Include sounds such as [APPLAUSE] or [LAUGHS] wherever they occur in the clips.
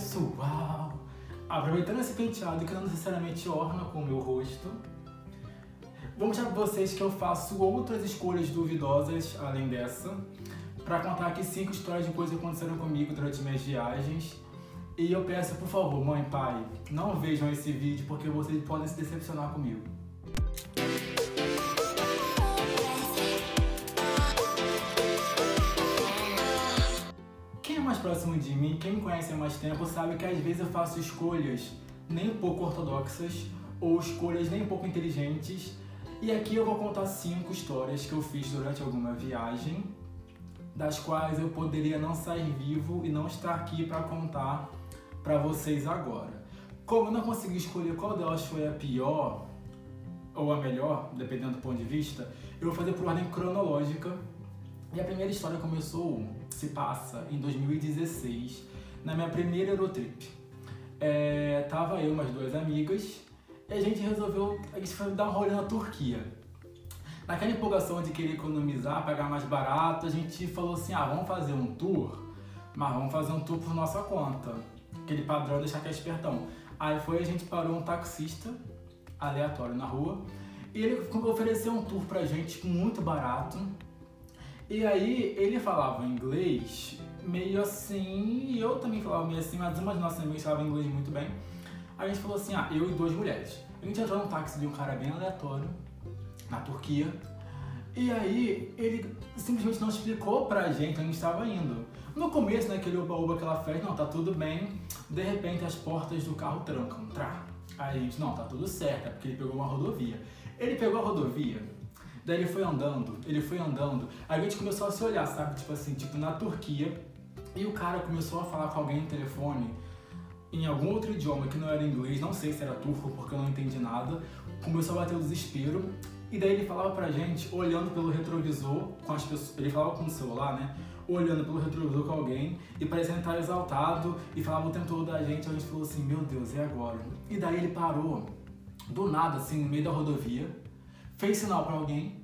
pessoal! Aproveitando esse penteado que não necessariamente orna com o meu rosto, vou mostrar pra vocês que eu faço outras escolhas duvidosas além dessa, para contar aqui cinco histórias de coisas que aconteceram comigo durante minhas viagens. E eu peço, por favor, mãe, pai, não vejam esse vídeo porque vocês podem se decepcionar comigo. Próximo de mim, quem me conhece há mais tempo, sabe que às vezes eu faço escolhas nem pouco ortodoxas ou escolhas nem pouco inteligentes. E aqui eu vou contar cinco histórias que eu fiz durante alguma viagem, das quais eu poderia não sair vivo e não estar aqui para contar para vocês agora. Como eu não consegui escolher qual delas foi a pior ou a melhor, dependendo do ponto de vista, eu vou fazer por ordem cronológica. E a primeira história começou, se passa, em 2016, na minha primeira Eurotrip. É, tava eu, umas duas amigas, e a gente resolveu, a gente foi dar um rolê na Turquia. Naquela empolgação de querer economizar, pagar mais barato, a gente falou assim, ah, vamos fazer um tour, mas vamos fazer um tour por nossa conta. Aquele padrão deixar que é espertão. Aí foi, a gente parou um taxista aleatório na rua, e ele ofereceu um tour pra gente muito barato, e aí ele falava inglês meio assim, e eu também falava meio assim, mas uma de nossas amigas falava inglês muito bem. A gente falou assim, ah, eu e duas mulheres. A gente entrou num táxi de um cara bem aleatório, na Turquia, e aí ele simplesmente não explicou pra gente onde estava indo. No começo, naquele né, oba-oba que ela fez, não, tá tudo bem, de repente as portas do carro trancam, trá. Aí a gente, não, tá tudo certo, é porque ele pegou uma rodovia. Ele pegou a rodovia, Daí ele foi andando, ele foi andando. Aí a gente começou a se olhar, sabe? Tipo assim, tipo na Turquia. E o cara começou a falar com alguém no telefone em algum outro idioma que não era inglês, não sei se era turco porque eu não entendi nada. Começou a bater o desespero. E daí ele falava pra gente, olhando pelo retrovisor com as pessoas. Ele falava com o celular, né? Olhando pelo retrovisor com alguém e parecendo estar exaltado e falava o tempo todo da gente. A gente falou assim: Meu Deus, e agora? E daí ele parou, do nada, assim, no meio da rodovia fez sinal para alguém.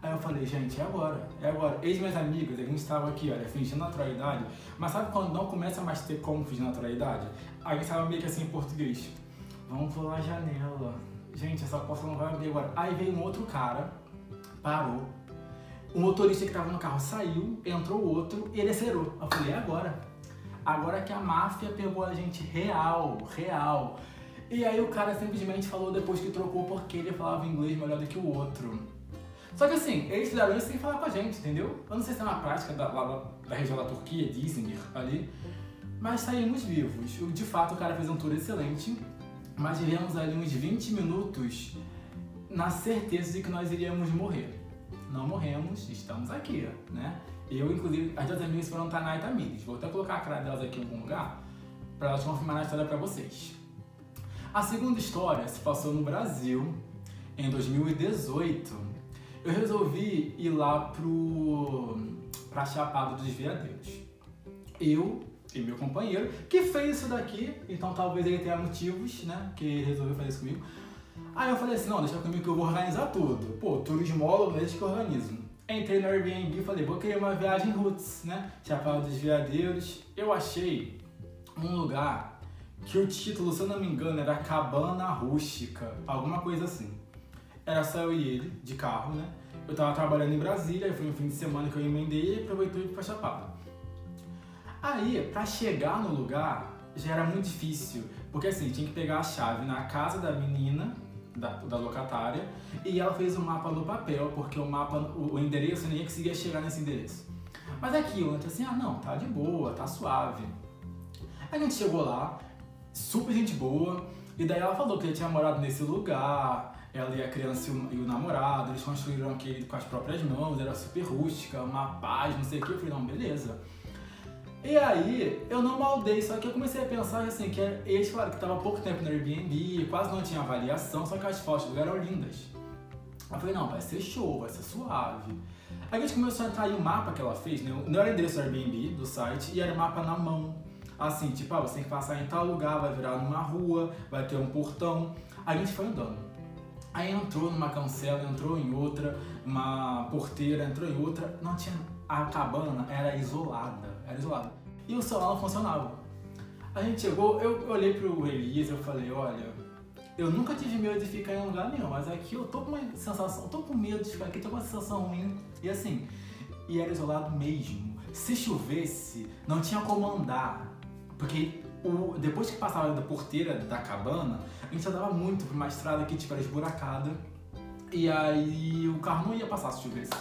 Aí eu falei, gente, é agora, é agora. Ex minhas amigas, a gente estava aqui, olha, fingindo naturalidade. Mas sabe quando não começa mais a ter como fingir naturalidade? Aí a gente estava meio que assim em português. Vamos pular a janela. Gente, essa porta não vai abrir agora. Aí veio um outro cara, parou. O motorista que estava no carro saiu, entrou outro e ele acelerou. Eu falei, é agora. Agora que a máfia pegou a gente real, real. E aí o cara simplesmente falou depois que trocou porque ele falava inglês melhor do que o outro. Só que assim, eles fizeram isso sem falar com a gente, entendeu? Eu não sei se é uma prática da, lá, da região da Turquia, de Izmir, ali, mas saímos vivos. De fato, o cara fez um tour excelente, mas vivemos ali uns 20 minutos na certeza de que nós iríamos morrer. Não morremos, estamos aqui, né? Eu, inclusive, as duas amigas foram Taná e Tamires. Vou até colocar a cara delas aqui em algum lugar para elas confirmarem a história para vocês. A segunda história se passou no Brasil em 2018. Eu resolvi ir lá pro pra Chapada dos Veadeiros. Eu e meu companheiro, que fez isso daqui, então talvez ele tenha motivos, né, que resolveu fazer isso comigo. Aí eu falei assim, não, deixa comigo que eu vou organizar tudo. Pô, turismólogo, deixa que eu organizo. Entrei no Airbnb e falei, vou querer uma viagem roots, né, Chapada dos Veadeiros. Eu achei um lugar que o título, se eu não me engano, era Cabana Rústica, alguma coisa assim. Era só eu e ele, de carro, né? Eu tava trabalhando em Brasília, foi um fim de semana que eu emendei e aproveitou ir pra Chapada. Aí, pra chegar no lugar, já era muito difícil, porque assim, tinha que pegar a chave na casa da menina, da, da locatária, e ela fez o um mapa no papel, porque o mapa, o, o endereço, nem conseguia chegar nesse endereço. Mas aqui, eu assim, ah não, tá de boa, tá suave. Aí a gente chegou lá, super gente boa. E daí ela falou que ele tinha morado nesse lugar, ela e a criança e o, namorado, eles construíram aquele com as próprias mãos, era super rústica, uma paz, não sei o que. Eu falei, não, beleza. E aí, eu não maldei, só que eu comecei a pensar assim, que eles falaram que estava pouco tempo no Airbnb, quase não tinha avaliação, só que as fotos do lugar eram lindas. Eu falei, não, vai ser show, vai ser suave. Aí a gente começou a entrar aí o mapa que ela fez, né? não era o endereço do Airbnb, do site, e era o mapa na mão. Assim, tipo, ah, você tem que passar em tal lugar, vai virar numa rua, vai ter um portão. Aí a gente foi andando. Aí entrou numa cancela, entrou em outra, uma porteira, entrou em outra. Não tinha. A cabana era isolada, era isolada. E o celular não funcionava. A gente chegou, eu olhei pro Elias eu falei, olha, eu nunca tive medo de ficar em lugar nenhum, mas aqui eu tô com uma sensação, tô com medo de ficar aqui, tô com uma sensação ruim. E assim, e era isolado mesmo. Se chovesse, não tinha como andar. Porque o, depois que passava da porteira da cabana, a gente andava muito por uma estrada que tipo, era esburacada. E aí o carro não ia passar se chovesse.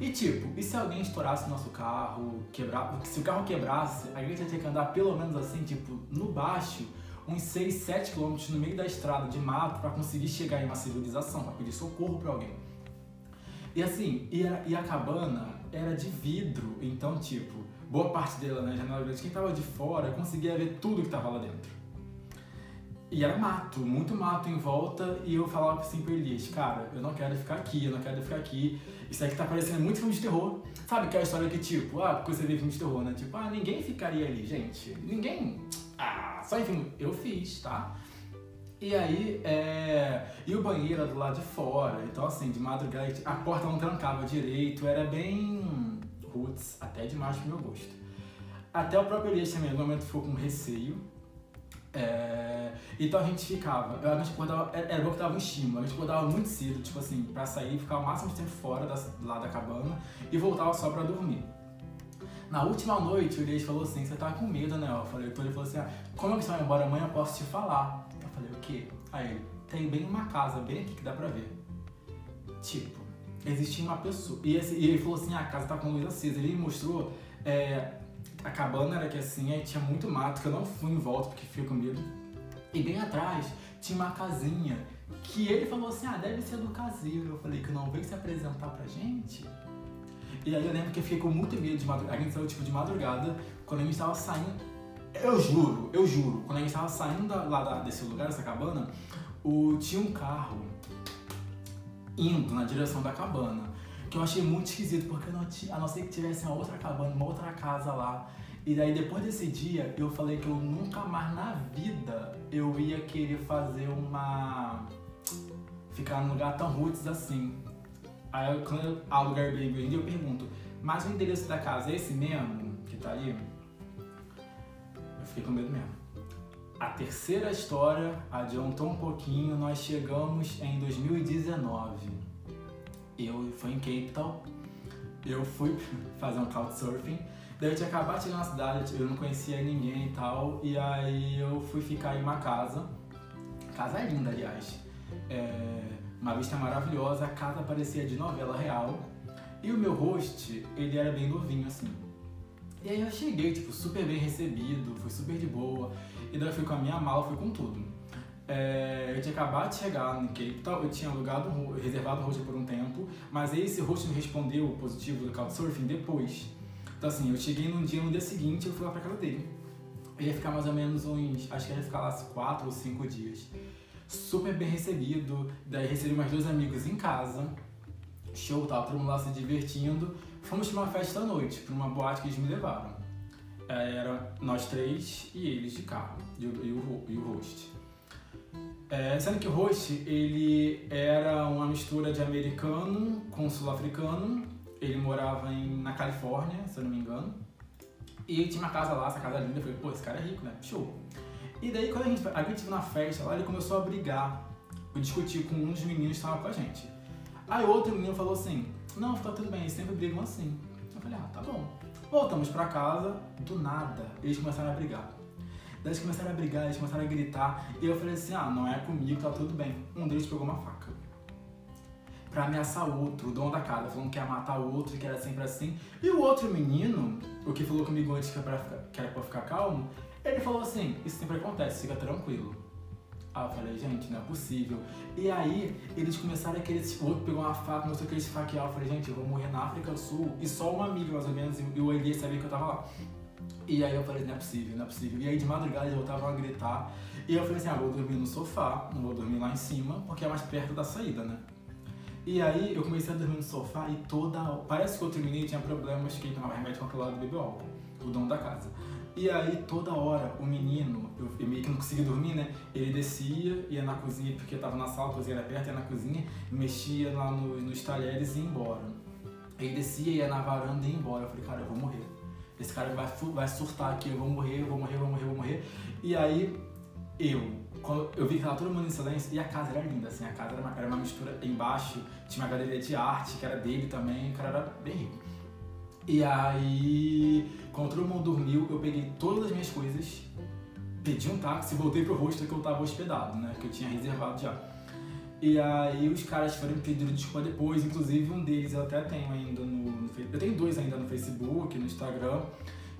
E tipo, e se alguém estourasse nosso carro, quebrar, se o carro quebrasse, a gente ia ter que andar pelo menos assim, tipo, no baixo, uns 6, 7 quilômetros no meio da estrada de mato para conseguir chegar em uma civilização, para pedir socorro para alguém. E assim, e a, e a, cabana era de vidro, então tipo, boa parte dela, né, janela grande, quem tava de fora conseguia ver tudo que tava lá dentro. E era mato, muito mato em volta, e eu falava assim pro Elias, cara, eu não quero ficar aqui, eu não quero ficar aqui. Isso aqui tá parecendo muito filme de terror. Sabe aquela história que, tipo, ah, porque você vê filme de terror, né? Tipo, ah, ninguém ficaria ali, gente. Ninguém. Ah, só em filme. Eu fiz, tá? E aí, é... e o banheiro era do lado de fora, então assim, de madrugada a porta não trancava direito, era bem roots, até demais pro meu gosto. Até o próprio Elias também, no momento ficou com receio, é, então a gente ficava, a gente acordava, era bom que tava um estímulo, a gente acordava muito cedo, tipo assim, pra sair, ficar o máximo de tempo fora da, lá da cabana e voltava só pra dormir. Na última noite, o Elias falou assim, você tava com medo, né? Eu falei, então ele falou assim, ah, como é que você vai embora amanhã, eu posso te falar. Eu falei, o quê? Aí ele, tem bem uma casa, bem aqui que dá pra ver. Tipo, existia uma pessoa, e, esse, e ele falou assim, ah, a casa tá com luz acesa. Ele mostrou é, a cabana era que assim, aí tinha muito mato, que eu não fui em volta porque fiquei com medo. E bem atrás tinha uma casinha que ele falou assim, ah, deve ser do caseiro. Eu falei que não veio se apresentar pra gente. E aí eu lembro que eu fiquei com muito medo de madrugada. A gente saiu tipo de madrugada, quando a gente tava saindo. Eu juro, eu juro, quando a gente tava saindo da, lá da, desse lugar, dessa cabana, o, tinha um carro indo na direção da cabana que eu achei muito esquisito, porque eu não a não ser que tivesse uma outra cabana, uma outra casa lá. E daí depois desse dia, eu falei que eu nunca mais na vida eu ia querer fazer uma. ficar num lugar tão roots assim. Aí eu, quando eu alugo Airbnb, eu pergunto, mas o endereço da casa é esse mesmo que tá ali? Eu fiquei com medo mesmo. A terceira história adiantou um pouquinho, nós chegamos em 2019 eu fui em Cape Town, eu fui [LAUGHS] fazer um couchsurfing, daí eu tinha acabado de chegar na cidade, eu não conhecia ninguém e tal, e aí eu fui ficar em uma casa, casa linda aliás, é, uma vista maravilhosa, a casa parecia de novela real, e o meu host, ele era bem novinho assim. E aí eu cheguei, tipo, super bem recebido, fui super de boa, e daí eu fui com a minha mala, fui com tudo. É, eu tinha acabado de chegar no Cape Town, eu tinha alugado, reservado o hostel por um tempo, mas aí esse hostel me respondeu positivo do Couchsurfing depois. Então assim, eu cheguei num dia, no dia seguinte eu fui lá pra casa dele. Eu ia ficar mais ou menos uns, acho que ia ficar lá quatro ou cinco dias. Super bem recebido, daí recebi mais dois amigos em casa. Show, tava todo mundo lá se divertindo. Fomos pra uma festa à noite, pra uma boate que eles me levaram. É, era nós três e eles de carro, e o, e o, e o host. É, sendo que o host, ele era uma mistura de americano com sul-africano. Ele morava em, na Califórnia, se eu não me engano. E tinha uma casa lá, essa casa linda. Eu falei, pô, esse cara é rico, né? Show. E daí, quando a gente, a gente na festa lá, ele começou a brigar. Eu discuti com um dos meninos que estava com a gente. Aí outro menino falou assim, não, tá tudo bem, eles sempre brigam assim. Eu falei, ah, tá bom. Voltamos pra casa, do nada, eles começaram a brigar. Daí eles começaram a brigar, eles começaram a gritar. E eu falei assim: ah, não é comigo, tá tudo bem. Um deles pegou uma faca pra ameaçar o outro, o dono da casa, falando que ia matar o outro, que era sempre assim. E o outro menino, o que falou comigo antes que era pra ficar, que era pra ficar calmo, ele falou assim: Isso sempre acontece, fica tranquilo. Aí eu falei, gente, não é possível. E aí, eles começaram a querer, o outro pegou uma faca, começou a querer se faquear. Eu falei, gente, eu vou morrer na África do Sul. E só uma amiga, mais ou menos, e o Elias sabia que eu tava lá. E aí eu falei, não é possível, não é possível. E aí de madrugada eles voltavam a gritar. E eu falei assim, ah, vou dormir no sofá, não vou dormir lá em cima, porque é mais perto da saída, né? E aí eu comecei a dormir no sofá e toda Parece que o outro menino tinha problemas que tomava remédio e bebeu álcool, o dono da casa. E aí toda hora o menino, eu, eu, meio que não conseguia dormir, né? Ele descia, ia na cozinha, porque tava na sala, a cozinha era perto, ia na cozinha, mexia lá no, nos talheres e ia embora. Ele descia, ia na varanda e ia embora. Eu falei, cara, eu vou morrer esse cara vai, vai surtar aqui, eu vou morrer, eu vou morrer, eu vou morrer, eu vou morrer. E aí, eu, quando eu vi que tava todo mundo em silêncio, e a casa era linda, assim, a casa era uma, era uma mistura embaixo, tinha uma galeria de arte, que era dele também, o cara era bem rico. E aí, quando todo mundo dormiu, eu peguei todas as minhas coisas, pedi um táxi voltei pro rosto que eu tava hospedado, né, que eu tinha reservado já. E aí os caras foram pedir desculpa depois, inclusive um deles eu até tenho ainda no, no Eu tenho dois ainda no Facebook, no Instagram.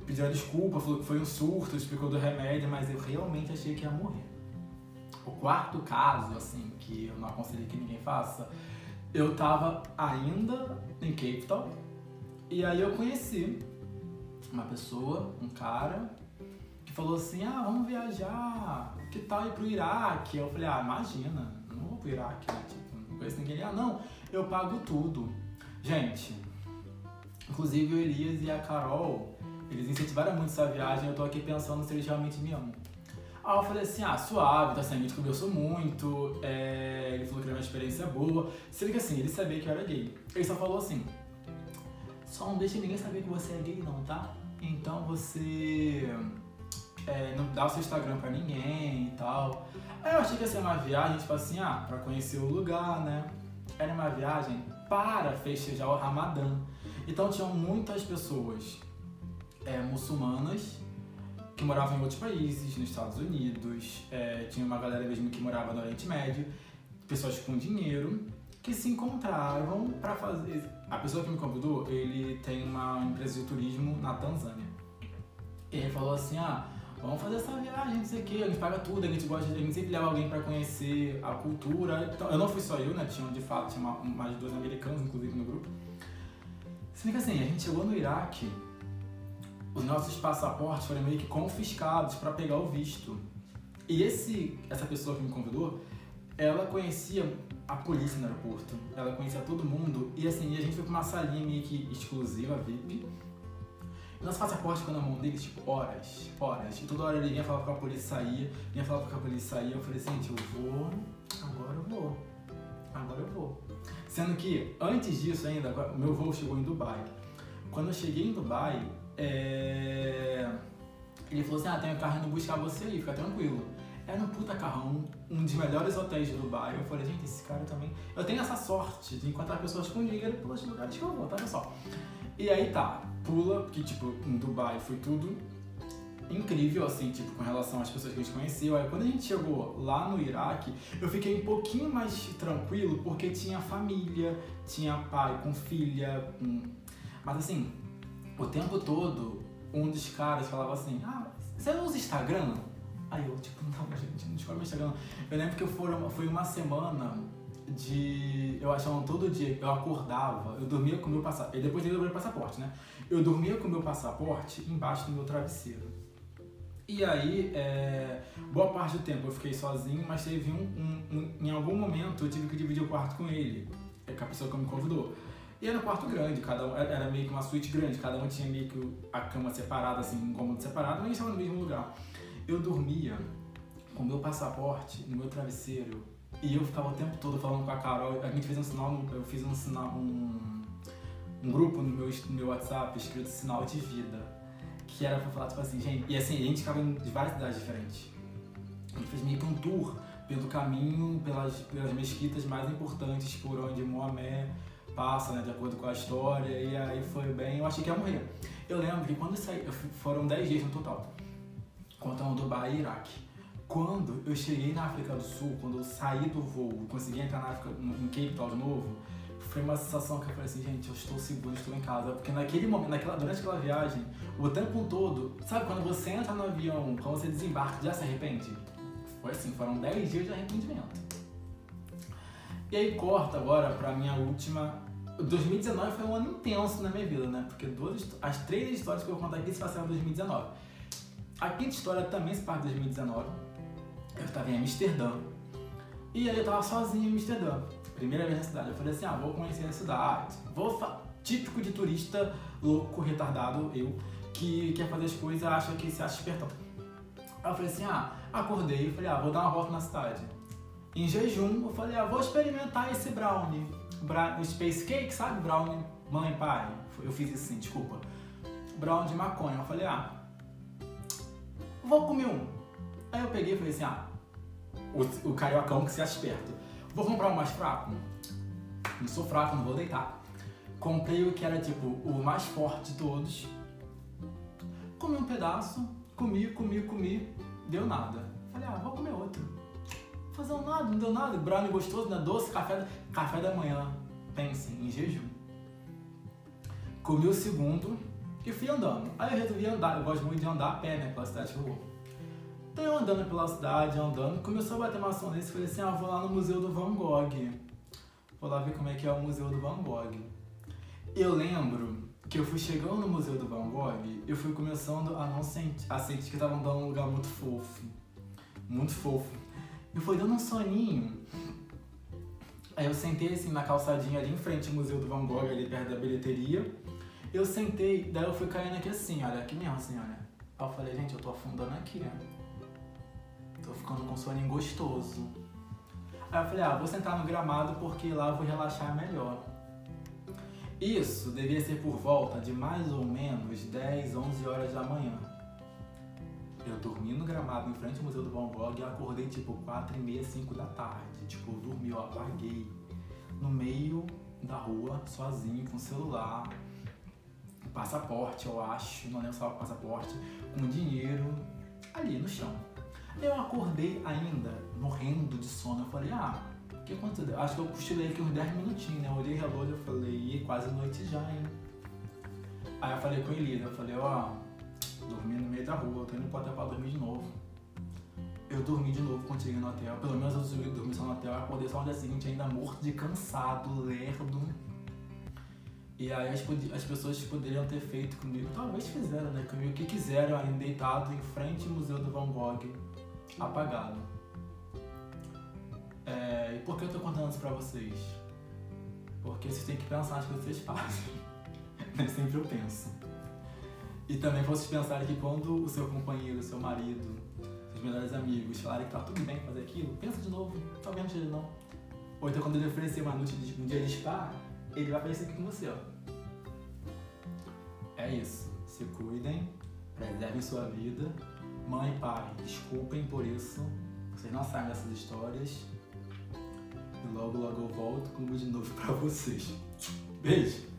Pediram desculpa, falou que foi um surto, explicou do remédio, mas eu realmente achei que ia morrer. O quarto caso, assim, que eu não aconselho que ninguém faça, eu tava ainda em Cape Town, e aí eu conheci uma pessoa, um cara, que falou assim, ah, vamos viajar, que tal ir pro Iraque? Eu falei, ah, imagina, pro Iraque, né? Tipo, não conheço ninguém. Ah, não, eu pago tudo. Gente, inclusive o Elias e a Carol, eles incentivaram muito essa viagem. Eu tô aqui pensando se eles realmente me amam. Aí eu falei assim, ah, suave, tá sendo, a gente conversou muito, é... ele falou que era uma experiência boa. Sendo que assim, ele sabia que eu era gay. Ele só falou assim, só não deixa ninguém saber que você é gay não, tá? Então você é, não dá o seu Instagram pra ninguém e tal. Aí eu achei que ia ser uma viagem, tipo assim, ah, pra conhecer o lugar, né? Era uma viagem para festejar o Ramadã. Então tinham muitas pessoas é, muçulmanas que moravam em outros países, nos Estados Unidos, é, tinha uma galera mesmo que morava no Oriente Médio, pessoas com dinheiro que se encontravam para fazer. A pessoa que me convidou, ele tem uma empresa de turismo na Tanzânia. E ele falou assim: ah, vamos fazer essa viagem, não sei o que, a gente paga tudo, a gente gosta de, a gente sempre leva alguém para conhecer a cultura. Então, eu não fui só eu, né? Tinha de fato, tinha mais dois americanos, inclusive, no grupo. Sendo que assim, a gente chegou no Iraque, os nossos passaportes foram meio que confiscados para pegar o visto. E esse, essa pessoa que me convidou, ela conhecia a polícia no aeroporto, ela conhecia todo mundo, e assim, a gente foi pra uma salinha meio que exclusiva, VIP, nosso passaporte ficou na mão deles, tipo, horas, horas. E toda hora ele vinha falar com a polícia saía, vinha falar com a polícia saía. Eu falei, gente, eu vou, agora eu vou. Agora eu vou. Sendo que, antes disso ainda, o meu voo chegou em Dubai. Quando eu cheguei em Dubai, é... ele falou assim, ah, um carro indo buscar você aí, fica tranquilo. Era um puta carrão, um dos melhores hotéis de Dubai. Eu falei, gente, esse cara também... Eu tenho essa sorte de encontrar pessoas com dinheiro pelos lugares que eu vou, tá pessoal? E aí tá, pula, que tipo, em Dubai foi tudo incrível, assim, tipo, com relação às pessoas que a gente conheceu. Aí quando a gente chegou lá no Iraque, eu fiquei um pouquinho mais tranquilo porque tinha família, tinha pai com filha. Um... Mas assim, o tempo todo, um dos caras falava assim, ah, você usa Instagram? Aí eu, tipo, [LAUGHS] não, gente, não descobre Instagram. Eu lembro que foram, foi uma semana de. Eu achava todo dia, eu acordava, eu dormia com o meu passaporte. E depois eu meu passaporte, né? Eu dormia com o meu passaporte embaixo do meu travesseiro. E aí, é, boa parte do tempo eu fiquei sozinho, mas teve um, um, um, Em algum momento eu tive que dividir o quarto com ele, é com a pessoa que me convidou. E era um quarto grande, cada um, era meio que uma suíte grande, cada um tinha meio que a cama separada, assim, um cômodo separado, mas a gente estava no mesmo lugar. Eu dormia com meu passaporte no meu travesseiro e eu ficava o tempo todo falando com a Carol. A gente fez um sinal, eu fiz um sinal, um, um grupo no meu, no meu WhatsApp escrito sinal de vida. Que era pra falar, tipo assim, gente. E assim, a gente ficava em várias cidades diferentes. A gente fez meio que um tour pelo caminho, pelas, pelas mesquitas mais importantes por onde Mohamed passa, né, de acordo com a história. E aí foi bem. Eu achei que ia morrer. Eu lembro que quando eu saí, foram 10 dias no total, contando Dubai e Iraque. Quando eu cheguei na África do Sul, quando eu saí do voo, consegui entrar na África, em Cape Town de novo, foi uma sensação que eu falei assim, gente, eu estou seguro, estou em casa. Porque naquele momento, naquela, durante aquela viagem, o tempo todo, sabe quando você entra no avião, quando você desembarca, já se arrepende? Foi assim, foram 10 dias de arrependimento. E aí corta agora pra minha última. 2019 foi um ano intenso na minha vida, né? Porque duas, as três histórias que eu vou contar aqui se passaram em 2019. A quinta história também se passa em 2019 eu estava em Amsterdã. E aí eu estava sozinho em Amsterdã. Primeira vez na cidade. Eu falei assim, ah, vou conhecer a cidade. Vou típico de turista louco, retardado, eu, que quer fazer as coisas acha que se acha espertão. Aí eu falei assim, ah, acordei e falei, ah, vou dar uma volta na cidade. Em jejum, eu falei, ah, vou experimentar esse brownie. Bra Space cake, sabe? Brownie mãe pai. Eu fiz isso assim, desculpa. brown de maconha. Eu falei, ah, vou comer um. Aí eu peguei e falei assim, ah, o, o cariocão que se esperto. Vou comprar um mais fraco? Não sou fraco, não vou deitar. Comprei o que era tipo o mais forte de todos. Comi um pedaço, comi, comi, comi, deu nada. Falei, ah, vou comer outro. Fazer um nada, não deu nada. Brownie gostoso, né? Doce, café, café da manhã. Pensem, em jejum. Comi o segundo e fui andando. Aí eu resolvi andar, eu gosto muito de andar a pé, né, pela cidade que eu vou. Então eu andando pela cidade, andando, começou a bater uma nesse e falei assim, ah, vou lá no Museu do Van Gogh. Vou lá ver como é que é o Museu do Van Gogh. Eu lembro que eu fui chegando no Museu do Van Gogh, eu fui começando a não sentir, a sentir que tava andando num lugar muito fofo. Muito fofo. Eu fui dando um soninho. Aí eu sentei assim na calçadinha ali em frente ao Museu do Van Gogh, ali perto da bilheteria. Eu sentei, daí eu fui caindo aqui assim, olha, aqui mesmo assim, olha. Aí eu falei, gente, eu tô afundando aqui, né? Tô ficando com soninho gostoso. Aí eu falei, ah, vou sentar no gramado porque lá eu vou relaxar melhor. Isso devia ser por volta de mais ou menos 10, 11 horas da manhã. Eu dormi no gramado em frente ao Museu do Van Gogh e acordei tipo 4 e meia, 5 da tarde. Tipo, eu dormi, eu apaguei no meio da rua, sozinho, com celular, passaporte, eu acho, não lembro se estava passaporte, com dinheiro, ali no chão. Eu acordei ainda, morrendo de sono. Eu falei, ah, o que aconteceu? Acho que eu cochilei aqui uns 10 minutinhos, né? Eu olhei o relógio e falei, é quase noite já, hein? Aí eu falei com a Elisa, eu falei, ó, oh, dormi no meio da rua, eu tô indo pro hotel pra dormir de novo. Eu dormi de novo quando cheguei no hotel, pelo menos eu dormi só no hotel, eu acordei só no dia seguinte ainda morto de cansado, lerdo. E aí as, as, pessoas poderiam ter feito comigo, talvez fizeram, né? Comigo o que quiseram, ainda deitado em frente ao Museu do Van Gogh, apagado. É, e por que eu tô contando isso pra vocês? Porque vocês têm que pensar nas coisas que vocês fazem. [LAUGHS] Nem sempre eu penso. E também vocês pensarem que quando o seu companheiro, o seu marido, seus melhores amigos falarem que tá tudo bem fazer aquilo, pensa de novo, talvez ele não. Ou então quando ele oferecer uma noite de, um dia de spa, ele vai aparecer aqui com você, ó. É isso. Se cuidem, preservem sua vida. Mãe e pai, desculpem por isso. Vocês não sabem dessas histórias. E logo, logo eu volto com de novo pra vocês. Beijo!